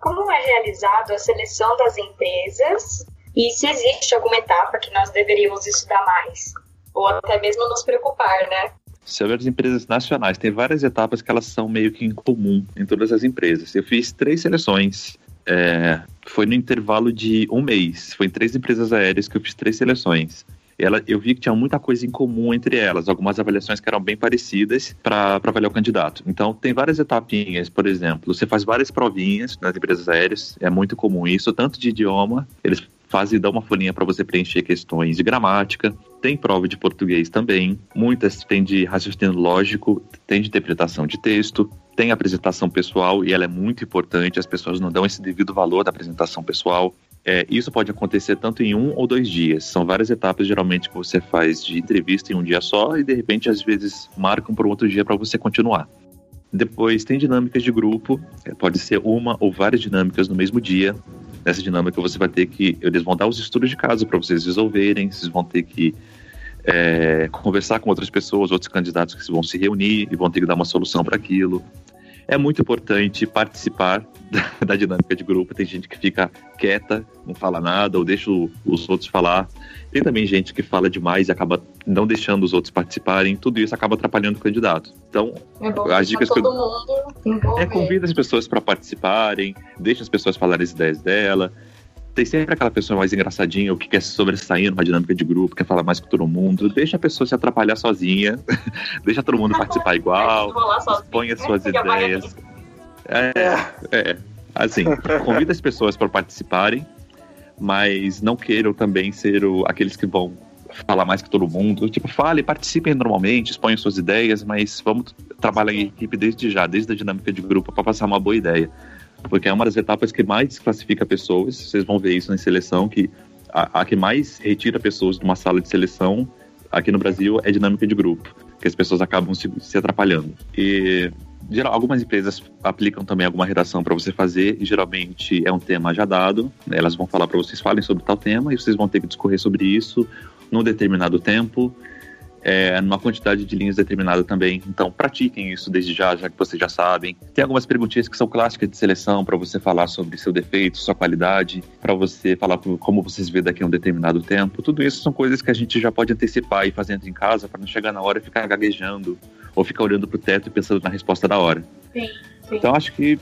Como é realizado a seleção das empresas e se existe alguma etapa que nós deveríamos estudar mais? Ou até mesmo nos preocupar, né? Sobre as empresas nacionais, tem várias etapas que elas são meio que em comum em todas as empresas. Eu fiz três seleções, é, foi no intervalo de um mês. Foi em três empresas aéreas que eu fiz três seleções. Ela, eu vi que tinha muita coisa em comum entre elas, algumas avaliações que eram bem parecidas para avaliar o candidato. Então, tem várias etapinhas, por exemplo, você faz várias provinhas nas empresas aéreas, é muito comum isso, tanto de idioma, eles fazem dão uma folhinha para você preencher questões de gramática, tem prova de português também, muitas tem de raciocínio lógico, tem de interpretação de texto, tem apresentação pessoal e ela é muito importante, as pessoas não dão esse devido valor da apresentação pessoal. É, isso pode acontecer tanto em um ou dois dias. São várias etapas, geralmente, que você faz de entrevista em um dia só e, de repente, às vezes, marcam para outro dia para você continuar. Depois, tem dinâmicas de grupo. é, Pode ser uma ou várias dinâmicas no mesmo dia. Nessa dinâmica, você vai ter que. Eles vão dar os estudos de caso para vocês resolverem. Vocês vão ter que é, conversar com outras pessoas, outros candidatos que vão se reunir e vão ter que dar uma solução para aquilo. É muito importante participar da, da dinâmica de grupo. Tem gente que fica quieta, não fala nada, ou deixa o- os outros falar. Tem também gente que fala demais e acaba não deixando os outros participarem. Tudo isso acaba atrapalhando o candidato. Então, É As dicas que eu- mundo envolver. é, convida as pessoas para participarem, deixa as pessoas falarem as ideias dela. Tem sempre aquela pessoa mais engraçadinha, o que quer se sobressair numa dinâmica de grupo, quer falar mais com todo mundo. Deixa a pessoa se atrapalhar sozinha, deixa todo mundo participar igual, expõe as suas ideias. É, é. Assim, convida as pessoas para participarem, mas não queiram também ser o- aqueles que vão falar mais que todo mundo. Tipo, fale, participem normalmente, exponham suas ideias, mas vamos trabalhar em equipe desde já, desde a dinâmica de grupo, para passar uma boa ideia. Porque é uma das etapas que mais desclassifica pessoas. Vocês vão ver isso na seleção, que a, a que mais retira pessoas de uma sala de seleção aqui no Brasil é dinâmica de grupo, que as pessoas acabam se, se atrapalhando. E geral, algumas empresas aplicam também alguma redação para você fazer, e geralmente é um tema já dado. né? Elas vão falar para vocês falem sobre tal tema e vocês vão ter que discorrer sobre isso num determinado tempo, é, numa quantidade de linhas determinada também. Então, pratiquem isso desde já, já que vocês já sabem. Tem algumas perguntinhas que são clássicas de seleção para você falar sobre seu defeito, sua qualidade, para você falar como você se vê daqui a um determinado tempo. Tudo isso são coisas que a gente já pode antecipar e fazendo em casa para não chegar na hora e ficar gaguejando ou ficar olhando para o teto e pensando na resposta da hora. Sim, sim. Então, acho que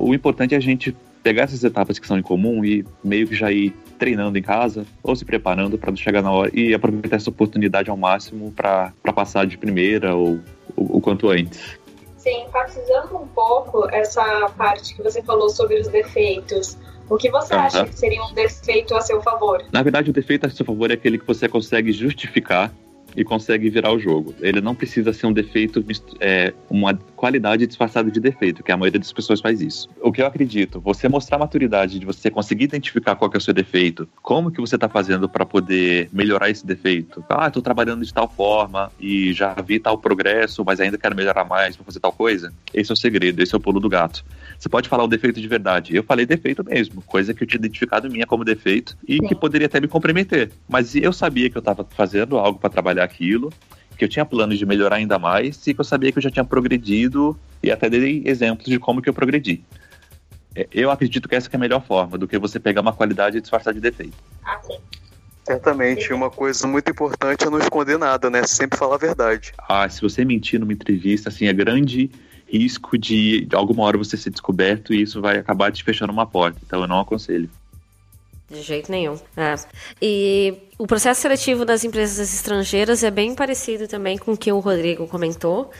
o importante é a gente pegar essas etapas que são em comum e meio que já ir treinando em casa ou se preparando para chegar na hora e aproveitar essa oportunidade ao máximo para passar de primeira ou o, quanto antes. Sim, enfatizando um pouco essa parte que você falou sobre os defeitos. O que você Aham. acha que seria um defeito a seu favor? Na verdade, o defeito a seu favor é aquele que você consegue justificar e consegue virar o jogo. Ele não precisa ser um defeito, é, uma qualidade disfarçada de defeito, que a maioria das pessoas faz isso. O que eu acredito, você mostrar maturidade de você conseguir identificar qual é o seu defeito, como que você está fazendo para poder melhorar esse defeito. Ah, estou trabalhando de tal forma e já vi tal progresso, mas ainda quero melhorar mais para fazer tal coisa. Esse é o segredo, esse é o pulo do gato. Você pode falar o defeito de verdade. Eu falei defeito mesmo, coisa que eu tinha identificado minha como defeito e Sim. que poderia até me comprometer. Mas eu sabia que eu estava fazendo algo para trabalhar aquilo, que eu tinha planos de melhorar ainda mais e que eu sabia que eu já tinha progredido e até dei exemplos de como que eu progredi. É, eu acredito que essa que é a melhor forma do que você pegar uma qualidade e disfarçar de defeito. Ah, sim. Certamente, uma coisa muito importante é não esconder nada, né? Sempre falar a verdade. Ah, se você mentir numa entrevista, assim, é grande risco de, de alguma hora você ser descoberto e isso vai acabar te fechando uma porta. Então eu não aconselho. De jeito nenhum. É. E o processo seletivo das empresas estrangeiras é bem parecido também com o que o Rodrigo comentou.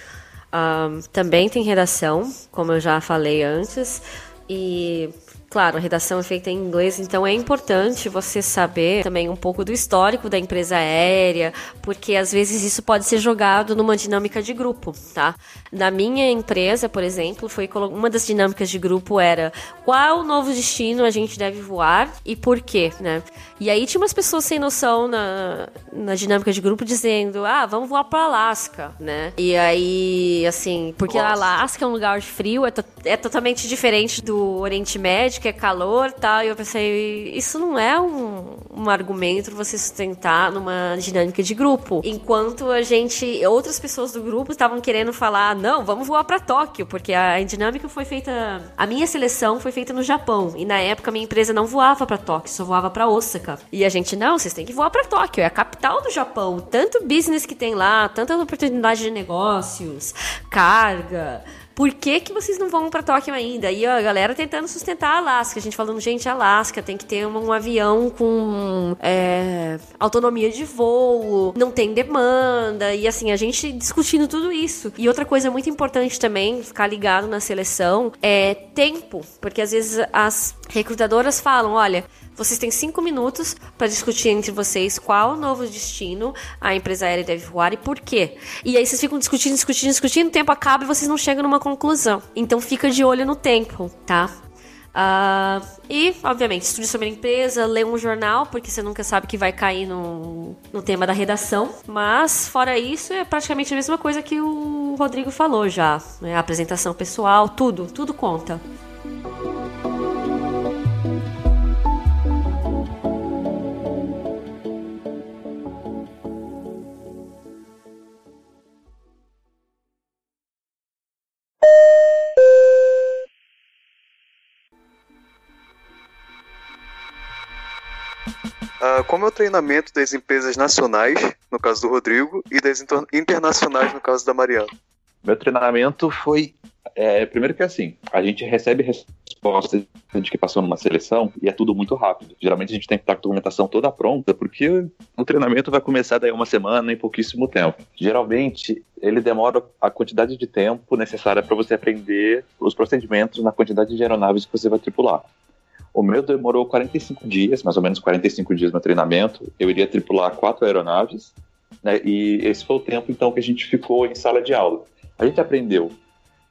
Um, também tem redação, como eu já falei antes. E Claro, a redação é feita em inglês, então é importante você saber também um pouco do histórico da empresa aérea, porque às vezes isso pode ser jogado numa dinâmica de grupo, tá? Na minha empresa, por exemplo, foi uma das dinâmicas de grupo era qual novo destino a gente deve voar e por quê, né? E aí tinha umas pessoas sem noção na, na dinâmica de grupo dizendo, ah, vamos voar para Alasca, né? E aí, assim, porque Nossa. Alasca é um lugar frio, é, é totalmente diferente do Oriente Médio, que é calor tal. E eu pensei, isso não é um, um argumento pra você sustentar numa dinâmica de grupo. Enquanto a gente, outras pessoas do grupo estavam querendo falar, não, vamos voar para Tóquio, porque a, dinâmica foi feita. A minha seleção foi feita no Japão. E na época minha empresa não voava para Tóquio, só voava para Osaka. E a gente, não, vocês têm que voar para Tóquio, é a capital do Japão. Tanto business que tem lá, tanta oportunidade de negócios, carga por que, que vocês não vão para Tóquio ainda? E a galera tentando sustentar a Alaska. A gente falando, gente, Alaska tem que ter um, um avião com é, autonomia de voo, não tem demanda. E assim, a gente discutindo tudo isso. E outra coisa muito importante também, ficar ligado na seleção, é tempo. Porque às vezes as recrutadoras falam: olha, vocês têm cinco minutos para discutir entre vocês qual novo destino a empresa aérea deve voar e por quê. E aí vocês ficam discutindo, discutindo, discutindo, o tempo acaba e vocês não chegam numa conclusão. Então fica de olho no tempo, tá? Uh, e, obviamente, estude sobre a empresa, lê um jornal, porque você nunca sabe que vai cair no, no tema da redação. Mas, fora isso, é praticamente a mesma coisa que o Rodrigo falou já. Né? A apresentação pessoal, tudo, tudo conta. Como é o treinamento das empresas nacionais, no caso do Rodrigo, e das internacionais, no caso da Mariana? Meu treinamento foi. É, primeiro que assim, a gente recebe respostas de que passou numa seleção e é tudo muito rápido. Geralmente a gente tem que estar com a documentação toda pronta, porque o treinamento vai começar daí uma semana em pouquíssimo tempo. Geralmente ele demora a quantidade de tempo necessária para você aprender os procedimentos na quantidade de aeronaves que você vai tripular. O meu demorou 45 dias, mais ou menos 45 dias no treinamento. Eu iria tripular quatro aeronaves, né, e esse foi o tempo então que a gente ficou em sala de aula. A gente aprendeu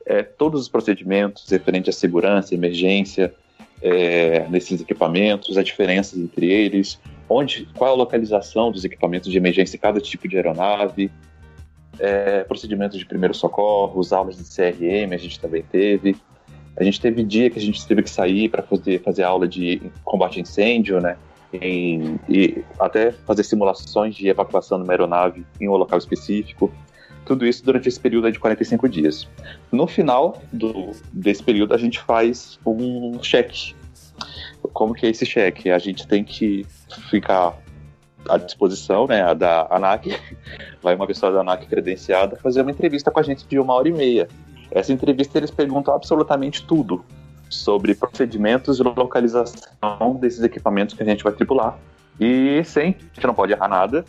é, todos os procedimentos referentes à segurança, emergência, é, nesses equipamentos, as diferenças entre eles, onde, qual a localização dos equipamentos de emergência em cada tipo de aeronave, é, procedimentos de primeiro socorro, aulas de CRM a gente também teve. A gente teve dia que a gente teve que sair para fazer, fazer aula de combate a incêndio, né? Em, e até fazer simulações de evacuação de uma aeronave em um local específico. Tudo isso durante esse período de 45 dias. No final do, desse período, a gente faz um cheque. Como que é esse cheque? A gente tem que ficar à disposição né, da ANAC, vai uma pessoa da ANAC credenciada fazer uma entrevista com a gente de uma hora e meia. Essa entrevista eles perguntam absolutamente tudo sobre procedimentos e localização desses equipamentos que a gente vai tripular. E sem, a gente não pode errar nada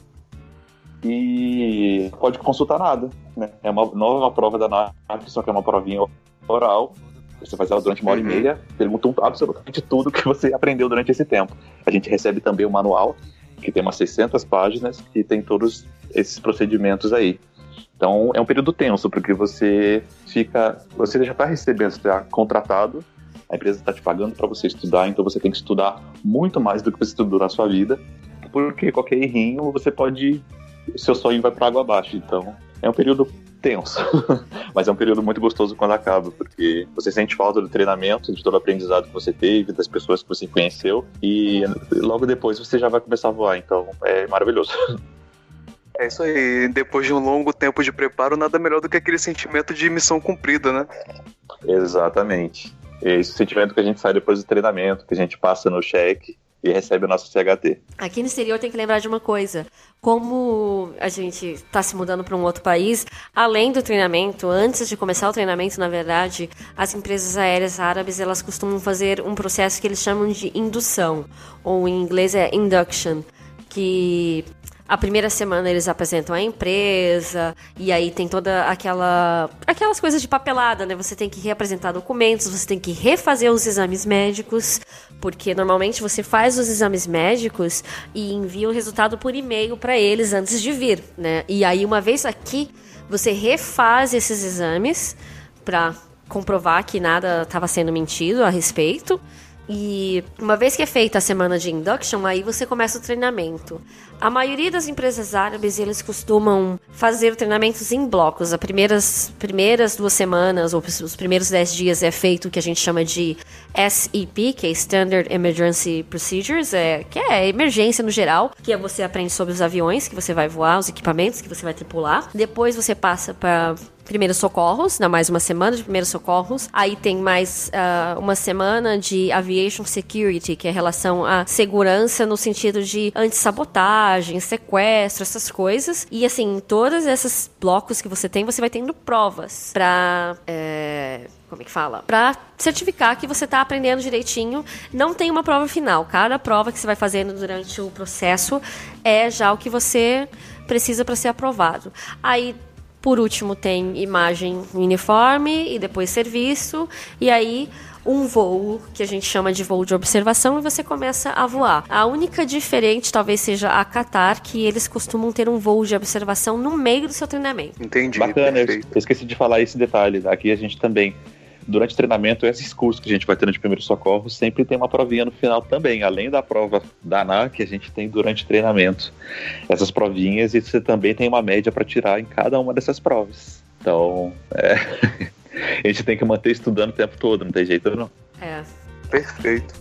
e pode consultar nada. Né? É uma nova prova da NAC, só que é uma provinha oral. Você faz ela durante uma hora uhum. e meia, perguntam absolutamente tudo que você aprendeu durante esse tempo. A gente recebe também o manual, que tem umas 600 páginas, e tem todos esses procedimentos aí. Então é um período tenso, porque você fica. Você já está recebendo, você está contratado, a empresa está te pagando para você estudar, então você tem que estudar muito mais do que você estudou na sua vida, porque qualquer errinho você pode. Seu sonho vai para água abaixo. Então é um período tenso, mas é um período muito gostoso quando acaba, porque você sente falta do treinamento, de todo o aprendizado que você teve, das pessoas que você conheceu, e logo depois você já vai começar a voar, então é maravilhoso. É isso aí. Depois de um longo tempo de preparo, nada melhor do que aquele sentimento de missão cumprida, né? Exatamente. Esse sentimento que a gente sai depois do treinamento, que a gente passa no cheque e recebe o nosso CHT. Aqui no exterior tem que lembrar de uma coisa. Como a gente está se mudando para um outro país, além do treinamento, antes de começar o treinamento, na verdade, as empresas aéreas árabes elas costumam fazer um processo que eles chamam de indução, ou em inglês é induction, que a primeira semana eles apresentam a empresa e aí tem toda aquela aquelas coisas de papelada, né? Você tem que reapresentar documentos, você tem que refazer os exames médicos, porque normalmente você faz os exames médicos e envia o resultado por e-mail para eles antes de vir, né? E aí uma vez aqui, você refaz esses exames para comprovar que nada estava sendo mentido a respeito. E uma vez que é feita a semana de induction, aí você começa o treinamento. A maioria das empresas árabes, eles costumam fazer treinamentos em blocos. As primeiras, primeiras duas semanas, ou os primeiros dez dias, é feito o que a gente chama de SEP, que é Standard Emergency Procedures, é, que é emergência no geral, que é você aprende sobre os aviões que você vai voar, os equipamentos que você vai tripular. Depois você passa para primeiros socorros, na mais uma semana de primeiros socorros. Aí tem mais uh, uma semana de aviation security, que é relação à segurança no sentido de antissabotagem, sequestro, essas coisas. E assim, todos esses blocos que você tem, você vai tendo provas para é, como é que fala? Para certificar que você está aprendendo direitinho. Não tem uma prova final. Cada prova que você vai fazendo durante o processo é já o que você precisa para ser aprovado. Aí por último, tem imagem uniforme e depois serviço. E aí, um voo que a gente chama de voo de observação e você começa a voar. A única diferente talvez seja a Qatar, que eles costumam ter um voo de observação no meio do seu treinamento. Entendi. Bacana, eu perfeito. eu esqueci de falar esse detalhe. Aqui a gente também, durante o treinamento, esses cursos que a gente vai tendo de primeiro socorro, sempre tem uma provinha no final também, além da prova da ANA que a gente tem durante o treinamento. Essas provinhas e você também tem uma média para tirar em cada uma dessas provas. Então, é, a gente tem que manter estudando o tempo todo, não tem jeito não. É. Perfeito.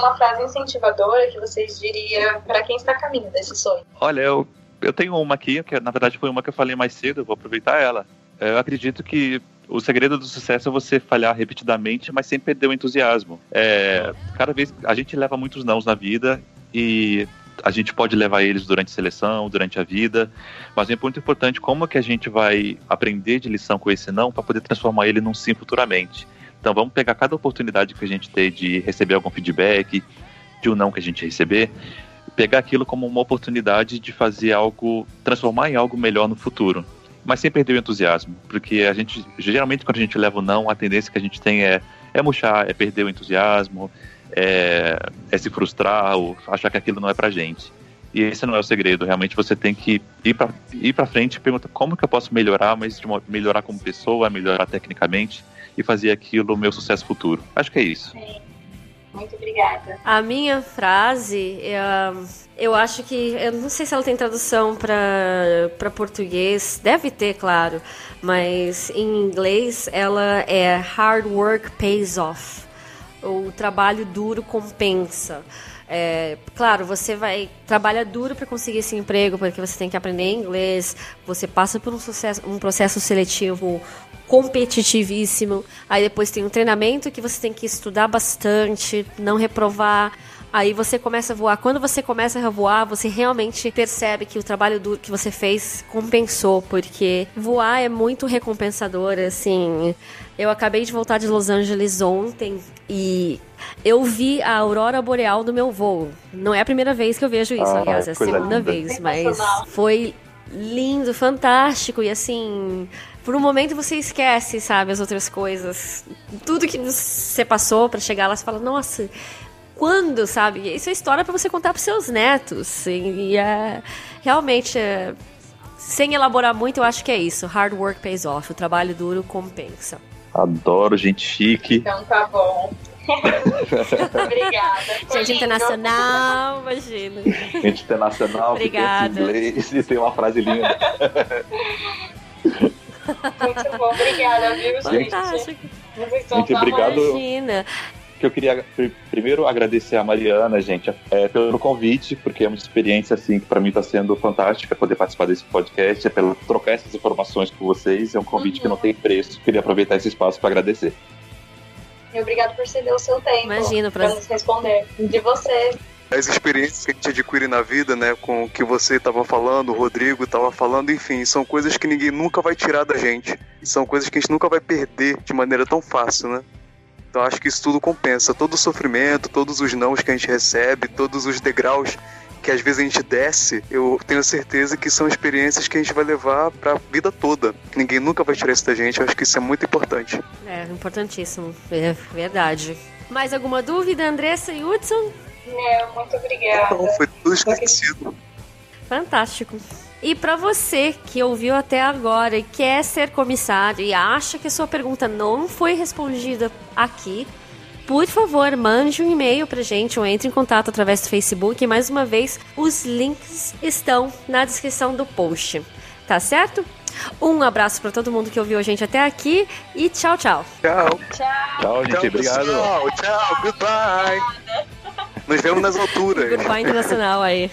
Uma frase incentivadora que vocês diriam para quem está a caminho desse sonho? Olha, eu, eu tenho uma aqui, que na verdade foi uma que eu falei mais cedo, eu vou aproveitar ela. Eu acredito que o segredo do sucesso é você falhar repetidamente, mas sem perder o entusiasmo. É, cada vez a gente leva muitos nãos na vida e a gente pode levar eles durante a seleção, durante a vida, mas é muito importante como que a gente vai aprender de lição com esse não para poder transformar ele num sim futuramente. Então vamos pegar cada oportunidade que a gente tem de receber algum feedback, de um não que a gente receber, pegar aquilo como uma oportunidade de fazer algo, transformar em algo melhor no futuro. Mas sem perder o entusiasmo, porque a gente, geralmente quando a gente leva o não, a tendência que a gente tem é, é murchar, é perder o entusiasmo, é, é se frustrar ou achar que aquilo não é pra gente. E esse não é o segredo, realmente você tem que ir pra, ir pra frente e perguntar como que eu posso melhorar, mas de uma- melhorar como pessoa, melhorar tecnicamente e fazer aquilo o meu sucesso futuro. Acho que é isso. Muito obrigada. A minha frase, é, eu acho que. Eu não sei se ela tem tradução para português. Deve ter, claro. Mas em inglês ela é Hard work pays off. O trabalho duro compensa. É, claro, você vai trabalha duro para conseguir esse emprego, porque você tem que aprender inglês, você passa por um, sucesso, um processo seletivo competitivíssimo. Aí depois tem um treinamento que você tem que estudar bastante, não reprovar. Aí você começa a voar. Quando você começa a voar, você realmente percebe que o trabalho duro que você fez compensou, porque voar é muito recompensador, assim. Eu acabei de voltar de Los Angeles ontem e eu vi a aurora boreal do meu voo. Não é a primeira vez que eu vejo isso, Ah, aliás, é a segunda linda. vez, mas foi lindo, fantástico e assim, por um momento você esquece, sabe, as outras coisas. Tudo que você passou pra chegar lá, você fala, nossa, quando, sabe? Isso é história pra você contar pros seus netos. E, e é realmente é, sem elaborar muito, eu acho que é isso. Hard work pays off. O trabalho duro compensa. Adoro gente chique. Então tá bom. Obrigada. Gente internacional, imagina. Gente internacional, Obrigada. inglês e tem uma frase linda. Muito bom, obrigada, viu, gente? Fantástico. Da obrigado. Imagina. que eu queria pr- primeiro agradecer a Mariana, gente, é, pelo convite, porque é uma experiência assim que para mim está sendo fantástica poder participar desse podcast, é pelo trocar essas informações com vocês, é um convite que não tem preço. Queria aproveitar esse espaço para agradecer. E obrigado por ceder o seu tempo. Imagina, pra pra- nos responder. De você. As experiências que a gente adquire na vida, né, com o que você estava falando, o Rodrigo estava falando, enfim, são coisas que ninguém nunca vai tirar da gente. São coisas que a gente nunca vai perder de maneira tão fácil, né? Então acho que isso tudo compensa. Todo o sofrimento, todos os nãos que a gente recebe, todos os degraus que às vezes a gente desce, eu tenho certeza que são experiências que a gente vai levar pra vida toda. Ninguém nunca vai tirar isso da gente. Eu acho que isso é muito importante. É, importantíssimo. É verdade. Mais alguma dúvida, Andressa e Hudson? Não, muito obrigada. Então, foi tudo esclarecido. Fantástico. E para você que ouviu até agora e quer ser comissário e acha que a sua pergunta não foi respondida aqui, por favor, mande um e-mail pra gente ou entre em contato através do Facebook. E mais uma vez, os links estão na descrição do post. Tá certo? Um abraço para todo mundo que ouviu a gente até aqui e tchau, tchau. Tchau. Tchau. Tchau, gente. Obrigado. Tchau, tchau, goodbye. Nos vemos nas alturas. Goodbye internacional aí.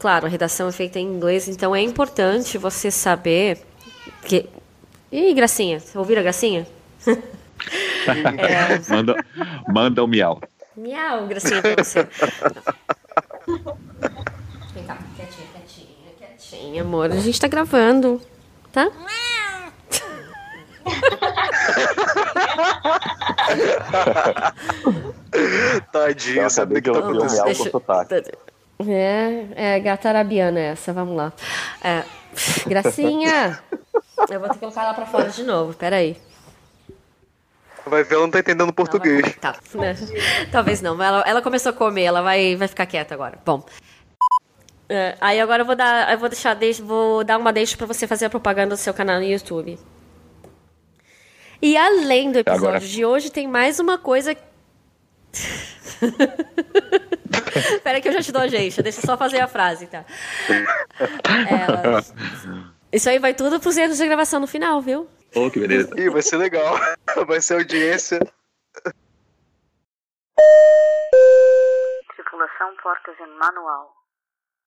Claro, a redação é feita em inglês, então é importante você saber que. Ih, Gracinha, ouviram a Gracinha? é, Manda, manda um miau. miau, Gracinha, pra você. Vem cá, quietinha, quietinha, quietinha, amor. A gente tá gravando, tá? Tadinha, o que de tá um acontecendo. com sotaque. É, é gatarabiana essa, vamos lá. É, Gracinha! Eu vou ter que colocar ela pra fora de novo, peraí. Vai ver, ela não tá entendendo português. Tá, né? Talvez não. Ela, ela começou a comer, ela vai, vai ficar quieta agora. Bom. É, aí agora eu vou dar, eu vou deixar, deixa, vou dar uma deixa pra você fazer a propaganda do seu canal no YouTube. E além do episódio Agora. de hoje, tem mais uma coisa. Espera que eu já te dou a gente. Deixa eu só fazer a frase, tá? Ela- Isso aí vai tudo pros erros de gravação no final, viu? Oh, que beleza. Ih, vai ser legal. Vai ser audiência. Tripulação Portas em Manual.